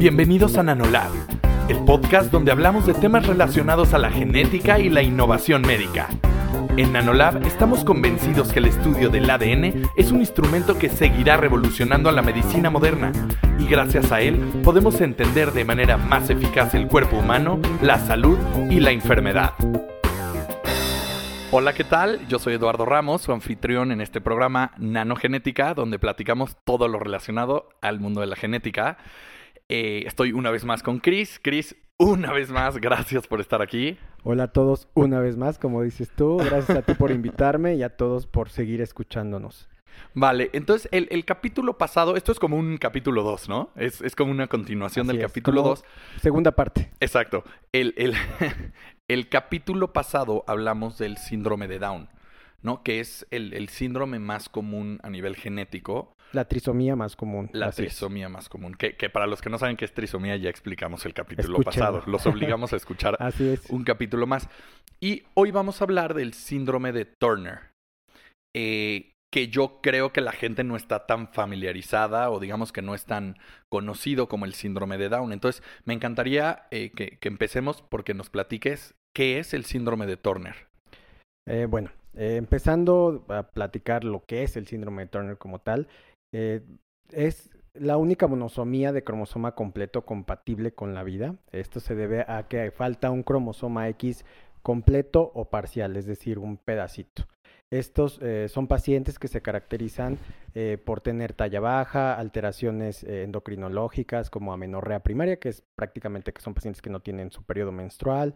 Bienvenidos a Nanolab, el podcast donde hablamos de temas relacionados a la genética y la innovación médica. En Nanolab estamos convencidos que el estudio del ADN es un instrumento que seguirá revolucionando a la medicina moderna y gracias a él podemos entender de manera más eficaz el cuerpo humano, la salud y la enfermedad. Hola, ¿qué tal? Yo soy Eduardo Ramos, su anfitrión en este programa Nanogenética, donde platicamos todo lo relacionado al mundo de la genética. Eh, estoy una vez más con Chris. Chris, una vez más, gracias por estar aquí. Hola a todos, una vez más, como dices tú. Gracias a ti por invitarme y a todos por seguir escuchándonos. Vale, entonces el, capítulo pasado, esto es como un capítulo 2, ¿no? Es, como una continuación del capítulo 2. Segunda parte. Exacto. El, el, el capítulo pasado hablamos del síndrome de Down. ¿no? Que es el, síndrome más común a nivel genético. La trisomía más común. La trisomía más común. Que, que, para los que no saben qué es trisomía, ya explicamos el capítulo pasado. Los obligamos a escuchar un capítulo más. Y hoy vamos a hablar del síndrome de Turner. Eh, que yo creo que la gente no está tan familiarizada o digamos que no es tan conocido como el síndrome de Down. Entonces, me encantaría eh, que, que, empecemos porque nos platiques qué es el síndrome de Turner. Eh, bueno, eh, empezando a platicar lo que es el síndrome de Turner como tal, eh, es la única monosomía de cromosoma completo compatible con la vida. Esto se debe a que falta un cromosoma X completo o parcial, es decir, un pedacito. Estos eh, son pacientes que se caracterizan eh, por tener talla baja, alteraciones eh, endocrinológicas como amenorrea primaria, que es prácticamente que son pacientes que no tienen su periodo menstrual,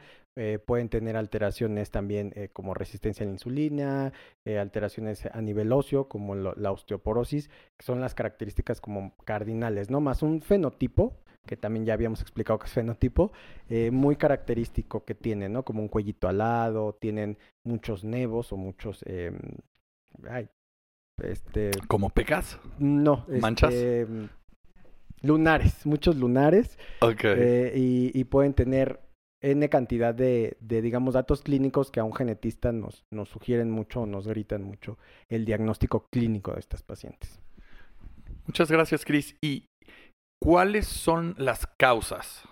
pueden tener alteraciones también como resistencia a la insulina, alteraciones a nivel óseo como la osteoporosis, que son las características como cardinales, ¿no? Más un fenotipo que también ya habíamos explicado que es fenotipo, eh, muy característico que tienen, ¿no? Como un cuellito alado, tienen muchos nevos o muchos... Eh, ay, este... ¿Como pecas? No. ¿Manchas? Este, lunares, muchos lunares. Ok. Eh, y, pueden tener N cantidad de, de, digamos, datos clínicos que a un genetista nos, nos sugieren mucho o nos gritan mucho el diagnóstico clínico de estas pacientes. Muchas gracias, Chris. Y ¿Cuáles son las causas?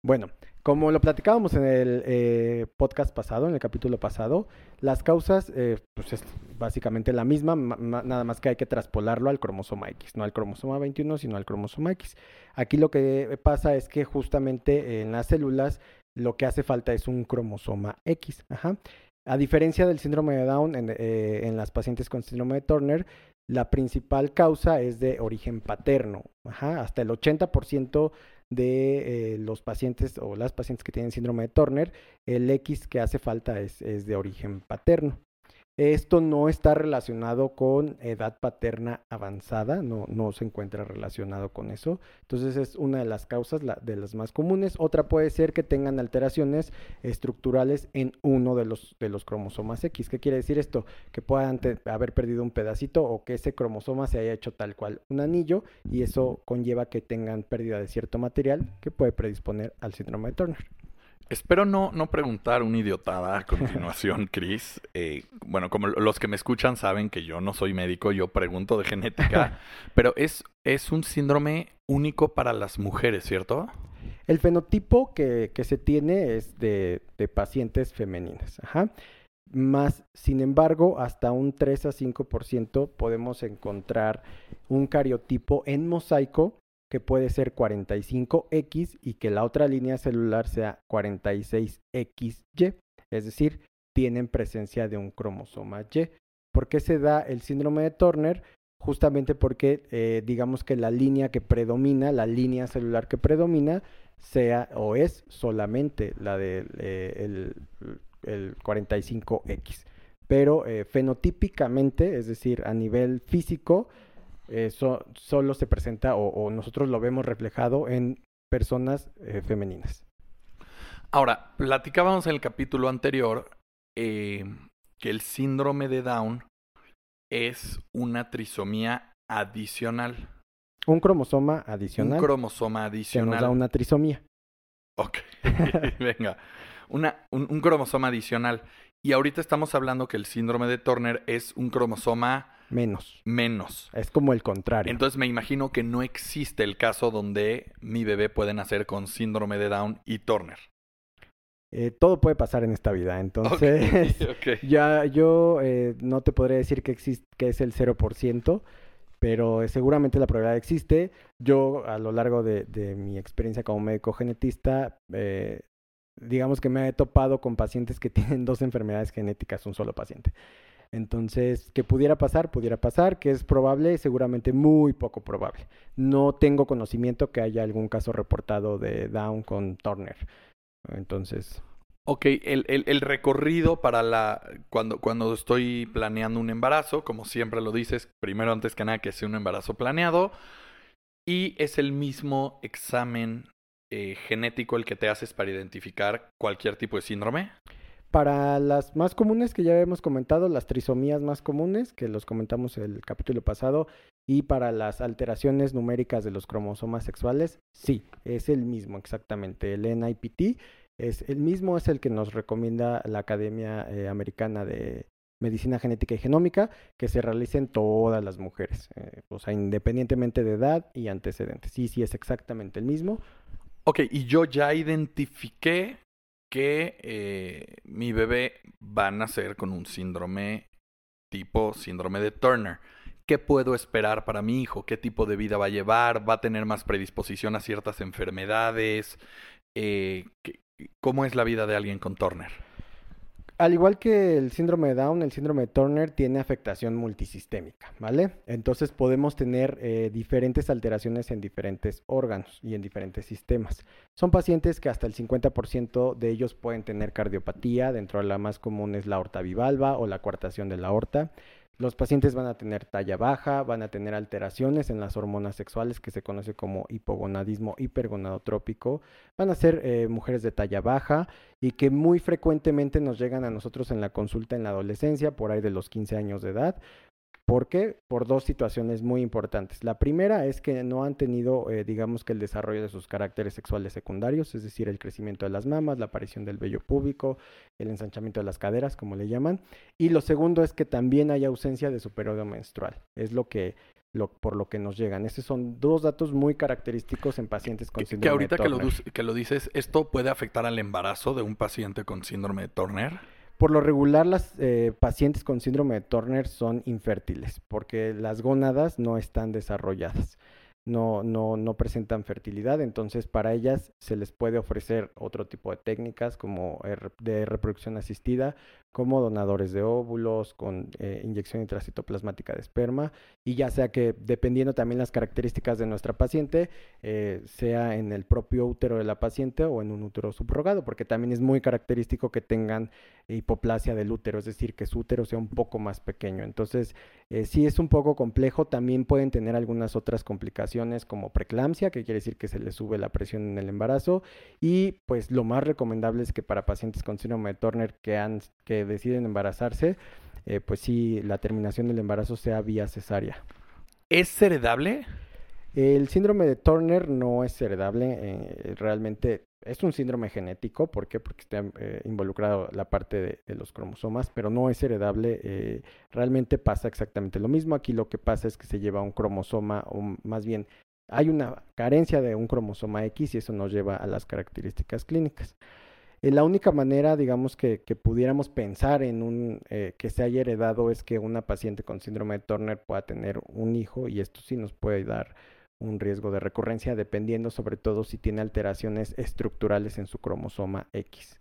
Bueno, como lo platicábamos en el eh, podcast pasado, en el capítulo pasado, las causas, eh, pues es básicamente la misma, nada más que hay que traspolarlo al cromosoma X, no al cromosoma 21, sino al cromosoma X. Aquí lo que pasa es que justamente en las células lo que hace falta es un cromosoma X. A diferencia del síndrome de Down en, eh, en las pacientes con síndrome de Turner, la principal causa es de origen paterno. hasta el 80% de eh, los pacientes o las pacientes que tienen síndrome de Turner, el X que hace falta es de origen paterno. Esto no está relacionado con edad paterna avanzada, no, se encuentra relacionado con eso. Entonces es una de las causas de las más comunes. Otra puede ser que tengan alteraciones estructurales en uno de los, de los cromosomas X. ¿Qué quiere decir esto? Que puedan haber perdido un pedacito o que ese cromosoma se haya hecho tal cual un anillo y eso conlleva que tengan pérdida de cierto material que puede predisponer al síndrome de Turner. Espero no, no preguntar una idiotada a continuación, Chris. Eh, bueno, como los que me escuchan saben que yo no soy médico, yo pregunto de genética, pero es, es un síndrome único para las mujeres, ¿cierto? El fenotipo que, que se tiene es de, de pacientes femeninas. Ajá. Más, sin embargo, hasta un 3 a 5% podemos encontrar un cariotipo en mosaico que puede ser 45X y que la otra línea celular sea 46XY, es decir, tienen presencia de un cromosoma Y. ¿Por qué se da el síndrome de Turner? Justamente porque eh, digamos que la línea que predomina, la línea celular que predomina, sea o es solamente la del de, el, 45X. Pero eh, fenotípicamente, es decir, a nivel físico, eso solo se presenta o, nosotros lo vemos reflejado en personas eh, femeninas. Ahora, platicábamos en el capítulo anterior eh, que el síndrome de Down es una trisomía adicional. Un cromosoma adicional. Un cromosoma adicional. Que nos da una trisomía. Ok, venga. Una, un cromosoma adicional. Y ahorita estamos hablando que el síndrome de Turner es un cromosoma Menos. Menos. Es como el contrario. Entonces me imagino que no existe el caso donde mi bebé puede nacer con síndrome de Down y Turner. Eh, todo puede pasar en esta vida, entonces ya yo eh, no te podría decir que, existe, que es el 0%, pero seguramente la probabilidad existe. Yo a lo largo de, de mi experiencia como médico genetista, eh, digamos que me he topado con pacientes que tienen dos enfermedades genéticas, un solo paciente. Entonces, que pudiera pasar, pudiera pasar, que es probable, seguramente muy poco probable. No tengo conocimiento que haya algún caso reportado de Down con Turner. Entonces. Ok, el, el, el, recorrido para la. Cuando, cuando estoy planeando un embarazo, como siempre lo dices, primero antes que nada que sea un embarazo planeado. Y es el mismo examen eh, genético el que te haces para identificar cualquier tipo de síndrome. Para las más comunes que ya hemos comentado, las trisomías más comunes, que los comentamos el capítulo pasado, y para las alteraciones numéricas de los cromosomas sexuales, sí, es el mismo exactamente. El NIPT es el mismo, es el que nos recomienda la Academia eh, Americana de Medicina Genética y Genómica, que se realice en todas las mujeres, eh, o sea, independientemente de edad y antecedentes. Sí, sí, es exactamente el mismo. Ok, y yo ya identifiqué que eh, mi bebé va a nacer con un síndrome tipo síndrome de Turner. ¿Qué puedo esperar para mi hijo? ¿Qué tipo de vida va a llevar? ¿Va a tener más predisposición a ciertas enfermedades? Eh, ¿Cómo es la vida de alguien con Turner? Al igual que el síndrome de Down, el síndrome de Turner tiene afectación multisistémica, ¿vale? Entonces podemos tener eh, diferentes alteraciones en diferentes órganos y en diferentes sistemas. Son pacientes que hasta el 50% de ellos pueden tener cardiopatía, dentro de la más común es la aorta bivalva o la coartación de la aorta. Los pacientes van a tener talla baja, van a tener alteraciones en las hormonas sexuales que se conoce como hipogonadismo hipergonadotrópico, van a ser eh, mujeres de talla baja y que muy frecuentemente nos llegan a nosotros en la consulta en la adolescencia, por ahí de los 15 años de edad, ¿Por qué? Por dos situaciones muy importantes. La primera es que no han tenido, eh, digamos que el desarrollo de sus caracteres sexuales secundarios, es decir, el crecimiento de las mamas, la aparición del vello púbico, el ensanchamiento de las caderas, como le llaman. Y lo segundo es que también hay ausencia de su periodo menstrual. Es lo que lo, por lo que nos llegan. Esos son dos datos muy característicos en pacientes con síndrome que ahorita de Turner. Que lo, que lo dices, ¿esto puede afectar al embarazo de un paciente con síndrome de Turner? Por lo regular, las eh, pacientes con síndrome de Turner son infértiles porque las gónadas no están desarrolladas no, no, no presentan fertilidad, entonces para ellas se les puede ofrecer otro tipo de técnicas como de reproducción asistida, como donadores de óvulos, con eh, inyección intracitoplasmática de esperma, y ya sea que dependiendo también las características de nuestra paciente, eh, sea en el propio útero de la paciente o en un útero subrogado, porque también es muy característico que tengan hipoplasia del útero, es decir, que su útero sea un poco más pequeño. Entonces, eh, sí es un poco complejo, también pueden tener algunas otras complicaciones como preeclampsia, que quiere decir que se les sube la presión en el embarazo, y pues lo más recomendable es que para pacientes con síndrome de Turner que, han, que deciden embarazarse, eh, pues sí, la terminación del embarazo sea vía cesárea. ¿Es heredable? El síndrome de Turner no es heredable, eh, realmente es un síndrome genético, ¿por qué? Porque está eh, involucrado la parte de, los cromosomas, pero no es heredable, eh, realmente pasa exactamente lo mismo, aquí lo que pasa es que se lleva un cromosoma, o más bien hay una carencia de un cromosoma X y eso nos lleva a las características clínicas. la única manera, digamos, que, que pudiéramos pensar en un que se haya heredado es que una paciente con síndrome de Turner pueda tener un hijo y esto sí nos puede dar un riesgo de recurrencia dependiendo sobre todo si tiene alteraciones estructurales en su cromosoma X.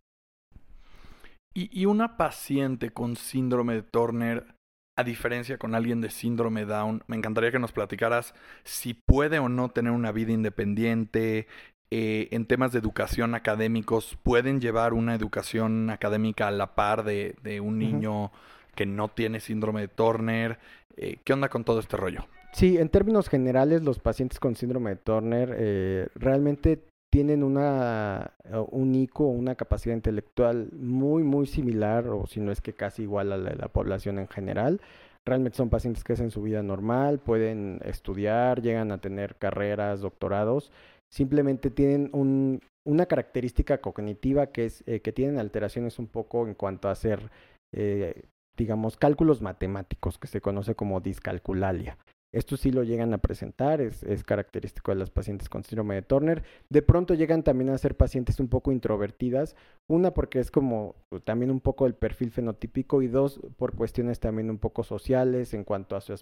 Y, una paciente con síndrome de Turner, a diferencia con alguien de síndrome Down, me encantaría que nos platicaras si puede o no tener una vida independiente. Eh, en temas de educación académicos, ¿pueden llevar una educación académica a la par de, un niño que no tiene síndrome de Turner? Eh, ¿Qué onda con todo este rollo? Sí, en términos generales, los pacientes con síndrome de Turner eh, realmente tienen una, un ICO, una capacidad intelectual muy, muy similar, o si no es que casi igual a la de la población en general. Realmente son pacientes que hacen su vida normal, pueden estudiar, llegan a tener carreras, doctorados. Simplemente tienen un, una característica cognitiva que es eh, que tienen alteraciones un poco en cuanto a hacer eh, digamos, cálculos matemáticos, que se conoce como discalculalia. Esto sí lo llegan a presentar, es, es, característico de las pacientes con síndrome de Turner. De pronto llegan también a ser pacientes un poco introvertidas, una porque es como pues, también un poco el perfil fenotípico y dos por cuestiones también un poco sociales en cuanto a su,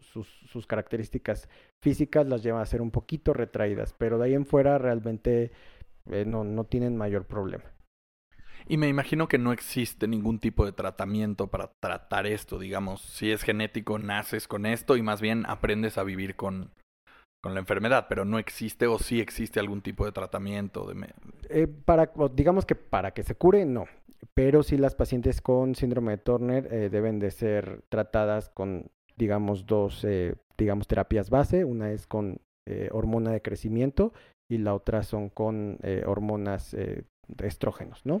sus, sus, características físicas las lleva a ser un poquito retraídas, pero de ahí en fuera realmente eh, no, no tienen mayor problema. Y me imagino que no existe ningún tipo de tratamiento para tratar esto, digamos, si es genético, naces con esto y más bien aprendes a vivir con, con la enfermedad, pero no existe o sí existe algún tipo de tratamiento. De... Eh, para, digamos que para que se cure, no. Pero sí las pacientes con síndrome de Turner eh, deben de ser tratadas con, digamos, dos, eh, digamos, terapias base. Una es con hormona de crecimiento y la otra son con hormonas de estrógenos, ¿no?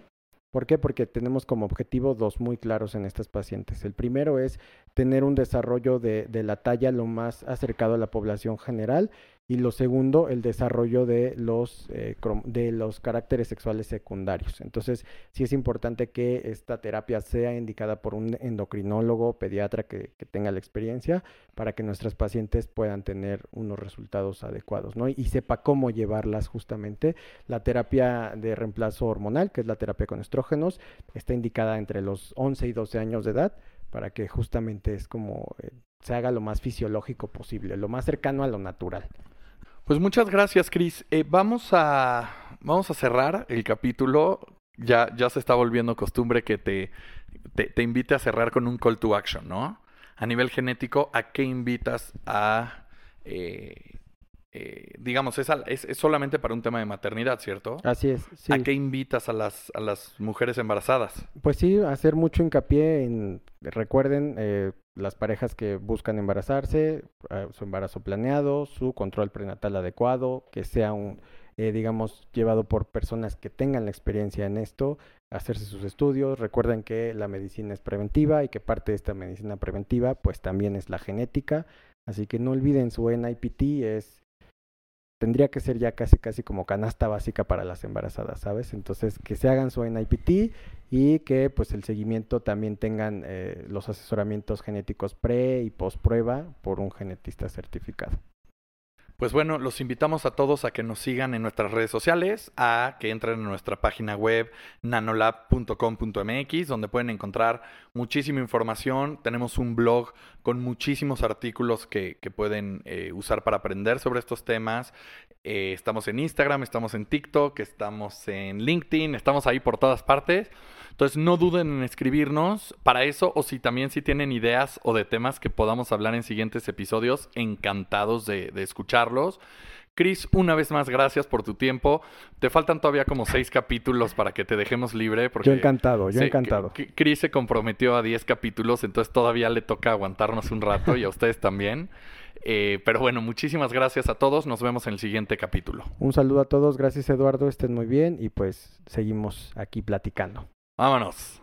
¿Por qué? Porque tenemos como objetivo dos muy claros en estas pacientes. El primero es tener un desarrollo de, de la talla lo más acercado a la población general y lo segundo, el desarrollo de los, eh, de los caracteres sexuales secundarios. Entonces, sí es importante que esta terapia sea indicada por un endocrinólogo, pediatra que, tenga la experiencia, para que nuestras pacientes puedan tener unos resultados adecuados, ¿no? Y, sepa cómo llevarlas justamente. La terapia de reemplazo hormonal, que es la terapia con estrógenos, está indicada entre los 11 y 12 años de edad, para que justamente es como eh, se haga lo más fisiológico posible, lo más cercano a lo natural. Pues muchas gracias, Chris. Eh, vamos, a, vamos a cerrar el capítulo. Ya, ya se está volviendo costumbre que te, te, invite a cerrar con un call to action, ¿no? A nivel genético, ¿a qué invitas a... Eh, eh, digamos, es, es, solamente para un tema de maternidad, ¿cierto? Así es. ¿A qué invitas a las, a las mujeres embarazadas? Pues sí, hacer mucho hincapié en, recuerden, eh, las parejas que buscan embarazarse, eh, su embarazo planeado, su control prenatal adecuado, que sea un, eh, digamos, llevado por personas que tengan la experiencia en esto, hacerse sus estudios. Recuerden que la medicina es preventiva y que parte de esta medicina preventiva, pues también es la genética. Así que no olviden su NIPT, es tendría que ser ya casi casi como canasta básica para las embarazadas, ¿sabes? Entonces que se hagan su NIPT y que pues el seguimiento también tengan eh, los asesoramientos genéticos pre y post prueba por un genetista certificado. Pues bueno, los invitamos a todos a que nos sigan en nuestras redes sociales, a que entren en nuestra página web nanolab.com.mx, donde pueden encontrar muchísima información. Tenemos un blog con muchísimos artículos que, pueden eh, usar para aprender sobre estos temas. Eh, estamos en Instagram, estamos en TikTok, estamos en LinkedIn, estamos ahí por todas partes. Entonces no duden en escribirnos para eso o si también si tienen ideas o de temas que podamos hablar en siguientes episodios, encantados de, escucharlos. Chris, una vez más, gracias por tu tiempo. Te faltan todavía como seis capítulos para que te dejemos libre. Porque yo encantado, yo encantado. Chris se comprometió a diez capítulos, entonces todavía le toca aguantarnos un rato y a ustedes también. Eh, pero bueno, muchísimas gracias a todos. Nos vemos en el siguiente capítulo. Un saludo a todos. Gracias, Eduardo. Estén muy bien y pues seguimos aquí platicando. Vámonos.